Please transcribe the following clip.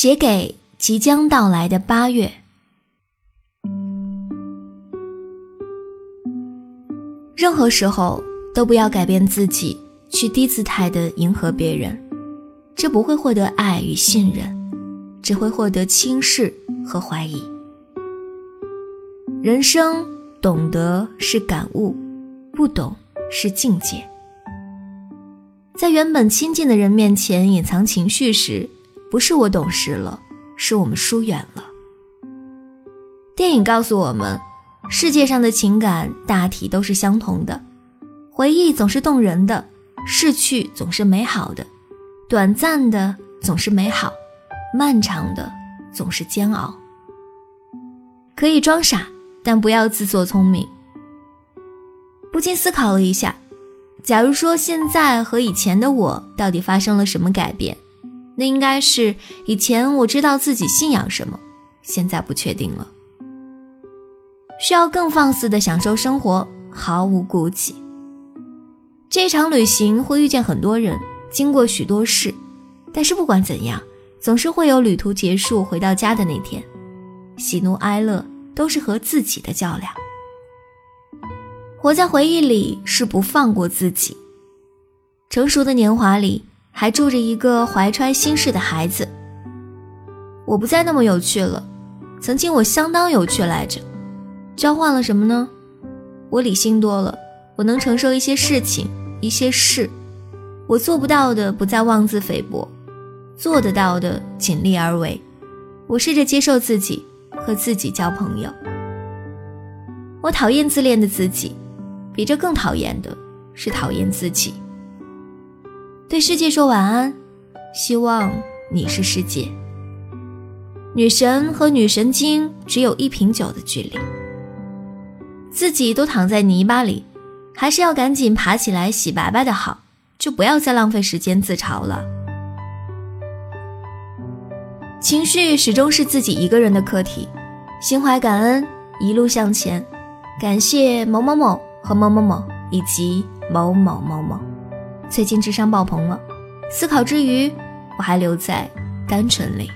写给即将到来的八月。任何时候都不要改变自己，去低姿态的迎合别人，这不会获得爱与信任，只会获得轻视和怀疑。人生懂得是感悟，不懂是境界。在原本亲近的人面前隐藏情绪时，不是我懂事了，是我们疏远了。电影告诉我们。世界上的情感大体都是相同的，回忆总是动人的，逝去总是美好的，短暂的总是美好，漫长的总是煎熬。可以装傻，但不要自作聪明。不禁思考了一下，假如说现在和以前的我到底发生了什么改变，那应该是以前我知道自己信仰什么，现在不确定了。需要更放肆的享受生活，毫无顾忌。这场旅行会遇见很多人，经过许多事，但是不管怎样，总是会有旅途结束回到家的那天。喜怒哀乐都是和自己的较量。活在回忆里是不放过自己。成熟的年华里还住着一个怀揣心事的孩子。我不再那么有趣了，曾经我相当有趣来着。交换了什么呢？我理性多了，我能承受一些事情，一些事，我做不到的不再妄自菲薄，做得到的尽力而为。我试着接受自己，和自己交朋友。我讨厌自恋的自己，比这更讨厌的是讨厌自己。对世界说晚安，希望你是世界。女神和女神经只有一瓶酒的距离。自己都躺在泥巴里，还是要赶紧爬起来洗白白的好，就不要再浪费时间自嘲了。情绪始终是自己一个人的课题，心怀感恩，一路向前。感谢某某某和某某某以及某某某某。最近智商爆棚了，思考之余，我还留在单纯里。